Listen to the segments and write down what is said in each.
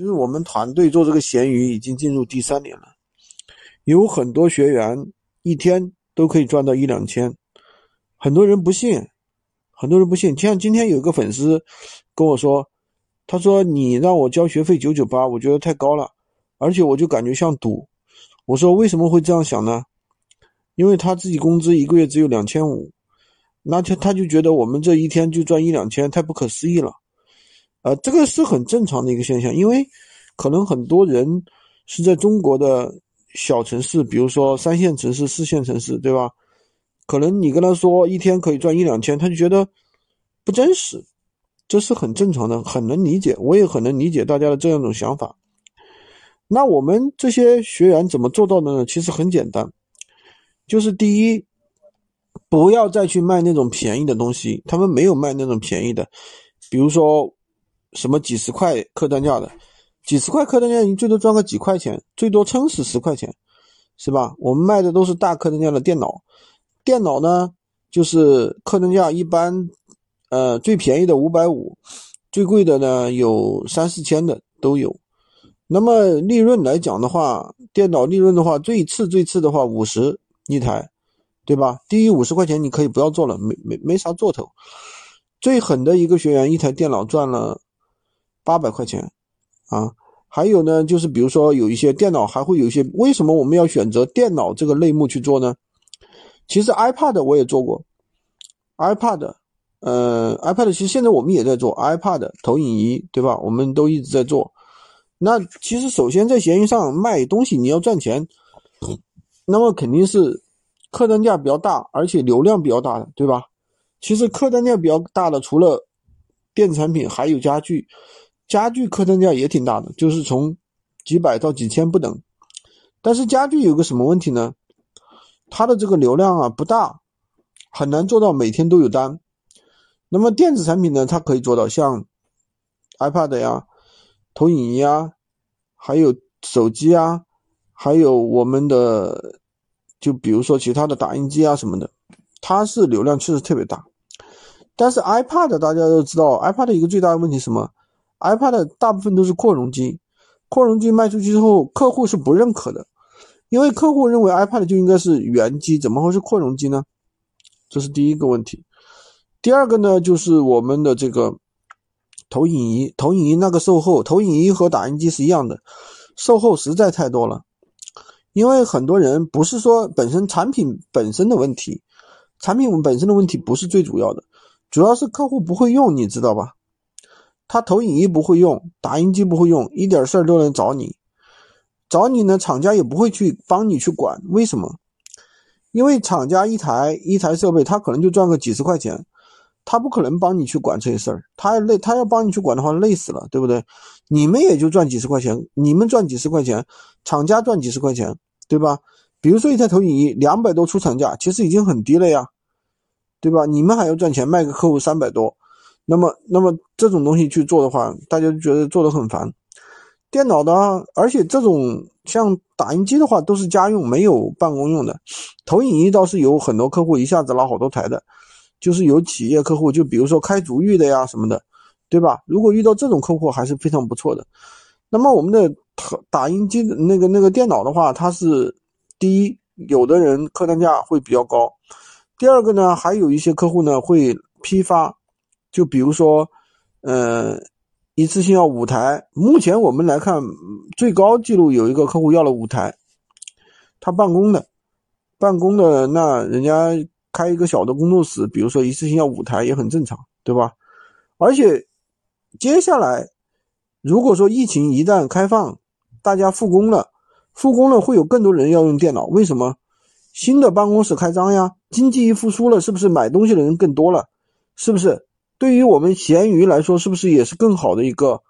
就是我们团队做这个闲鱼已经进入第三年了，有很多学员一天都可以赚到一两千，很多人不信，很多人不信。像今天有个粉丝跟我说，他说你让我交学费九九八，我觉得太高了，而且我就感觉像赌。我说为什么会这样想呢？因为他自己工资一个月只有两千五，那他他就觉得我们这一天就赚一两千，太不可思议了。呃，这个是很正常的一个现象，因为可能很多人是在中国的小城市，比如说三线城市、四线城市，对吧？可能你跟他说一天可以赚一两千，他就觉得不真实，这是很正常的，很能理解，我也很能理解大家的这样一种想法。那我们这些学员怎么做到的呢？其实很简单，就是第一，不要再去卖那种便宜的东西，他们没有卖那种便宜的，比如说。什么几十块客单价的，几十块客单价，你最多赚个几块钱，最多撑死十块钱，是吧？我们卖的都是大客单价的电脑，电脑呢，就是客单价一般，呃，最便宜的五百五，最贵的呢有三四千的都有。那么利润来讲的话，电脑利润的话，最次最次的话五十一台，对吧？低于五十块钱你可以不要做了，没没没啥做头。最狠的一个学员，一台电脑赚了。八百块钱，啊，还有呢，就是比如说有一些电脑还会有一些，为什么我们要选择电脑这个类目去做呢？其实 iPad 我也做过，iPad，呃，iPad 其实现在我们也在做 iPad 投影仪，对吧？我们都一直在做。那其实首先在闲鱼上卖东西，你要赚钱，那么肯定是客单价比较大，而且流量比较大的，对吧？其实客单价比较大的，除了电子产品，还有家具。家具客单价也挺大的，就是从几百到几千不等。但是家具有个什么问题呢？它的这个流量啊不大，很难做到每天都有单。那么电子产品呢，它可以做到，像 iPad 呀、投影仪啊，还有手机啊，还有我们的，就比如说其他的打印机啊什么的，它是流量确实特别大。但是 iPad 大家都知道，iPad 一个最大的问题是什么？iPad 大部分都是扩容机，扩容机卖出去之后，客户是不认可的，因为客户认为 iPad 就应该是原机，怎么会是扩容机呢？这是第一个问题。第二个呢，就是我们的这个投影仪，投影仪那个售后，投影仪和打印机是一样的，售后实在太多了。因为很多人不是说本身产品本身的问题，产品本身的问题不是最主要的，主要是客户不会用，你知道吧？他投影仪不会用，打印机不会用，一点事儿都能找你，找你呢，厂家也不会去帮你去管，为什么？因为厂家一台一台设备，他可能就赚个几十块钱，他不可能帮你去管这些事儿，他累，他要帮你去管的话，累死了，对不对？你们也就赚几十块钱，你们赚几十块钱，厂家赚几十块钱，对吧？比如说一台投影仪两百多出厂价，其实已经很低了呀，对吧？你们还要赚钱，卖给客户三百多。那么，那么这种东西去做的话，大家觉得做的很烦。电脑的，而且这种像打印机的话，都是家用，没有办公用的。投影仪倒是有很多客户一下子拉好多台的，就是有企业客户，就比如说开足浴的呀什么的，对吧？如果遇到这种客户，还是非常不错的。那么我们的打印机的那个那个电脑的话，它是第一，有的人客单价会比较高；第二个呢，还有一些客户呢会批发。就比如说，呃，一次性要五台。目前我们来看，最高记录有一个客户要了五台，他办公的，办公的那人家开一个小的工作室，比如说一次性要五台也很正常，对吧？而且接下来，如果说疫情一旦开放，大家复工了，复工了会有更多人要用电脑，为什么？新的办公室开张呀，经济一复苏了，是不是买东西的人更多了？是不是？对于我们闲鱼来说，是不是也是更好的一个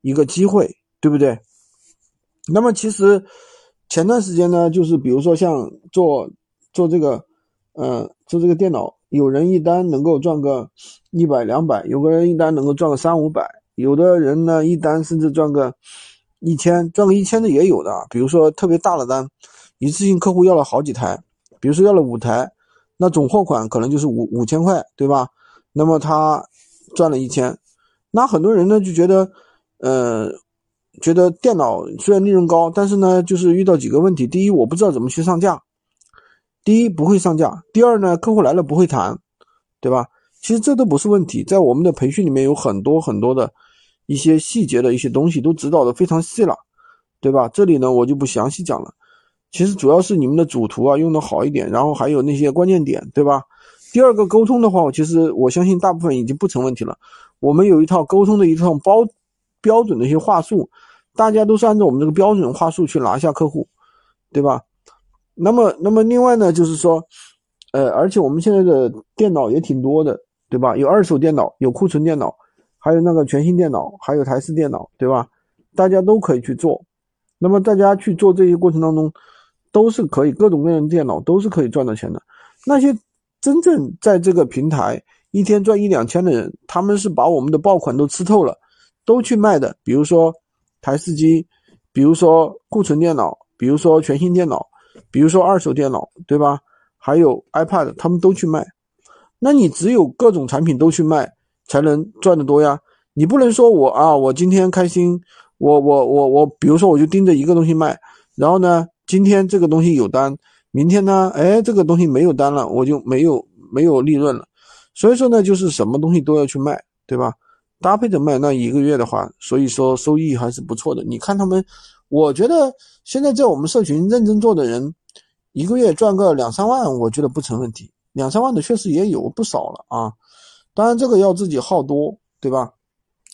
一个机会，对不对？那么其实前段时间呢，就是比如说像做做这个，呃，做这个电脑，有人一单能够赚个一百两百，有个人一单能够赚个三五百，有的人呢一单甚至赚个一千，赚个一千的也有的。比如说特别大的单，一次性客户要了好几台，比如说要了五台，那总货款可能就是五五千块，对吧？那么他赚了一千，那很多人呢就觉得，呃，觉得电脑虽然利润高，但是呢，就是遇到几个问题。第一，我不知道怎么去上架；第一，不会上架；第二呢，客户来了不会谈，对吧？其实这都不是问题，在我们的培训里面有很多很多的一些细节的一些东西都指导的非常细了，对吧？这里呢，我就不详细讲了。其实主要是你们的主图啊用的好一点，然后还有那些关键点，对吧？第二个沟通的话，我其实我相信大部分已经不成问题了。我们有一套沟通的一套包标准的一些话术。大家都是按照我们这个标准话术去拿下客户，对吧？那么，那么另外呢，就是说，呃，而且我们现在的电脑也挺多的，对吧？有二手电脑，有库存电脑，还有那个全新电脑，还有台式电脑，对吧？大家都可以去做。那么大家去做这些过程当中，都是可以各种各样的电脑都是可以赚到钱的。那些真正在这个平台一天赚一两千的人，他们是把我们的爆款都吃透了，都去卖的。比如说。台式机，比如说库存电脑，比如说全新电脑，比如说二手电脑，对吧？还有 iPad，他们都去卖。那你只有各种产品都去卖，才能赚得多呀。你不能说我啊，我今天开心，我我我我，比如说我就盯着一个东西卖，然后呢，今天这个东西有单，明天呢，哎，这个东西没有单了，我就没有没有利润了。所以说呢，就是什么东西都要去卖，对吧？搭配着卖，那一个月的话，所以说收益还是不错的。你看他们，我觉得现在在我们社群认真做的人，一个月赚个两三万，我觉得不成问题。两三万的确实也有不少了啊，当然这个要自己耗多，对吧？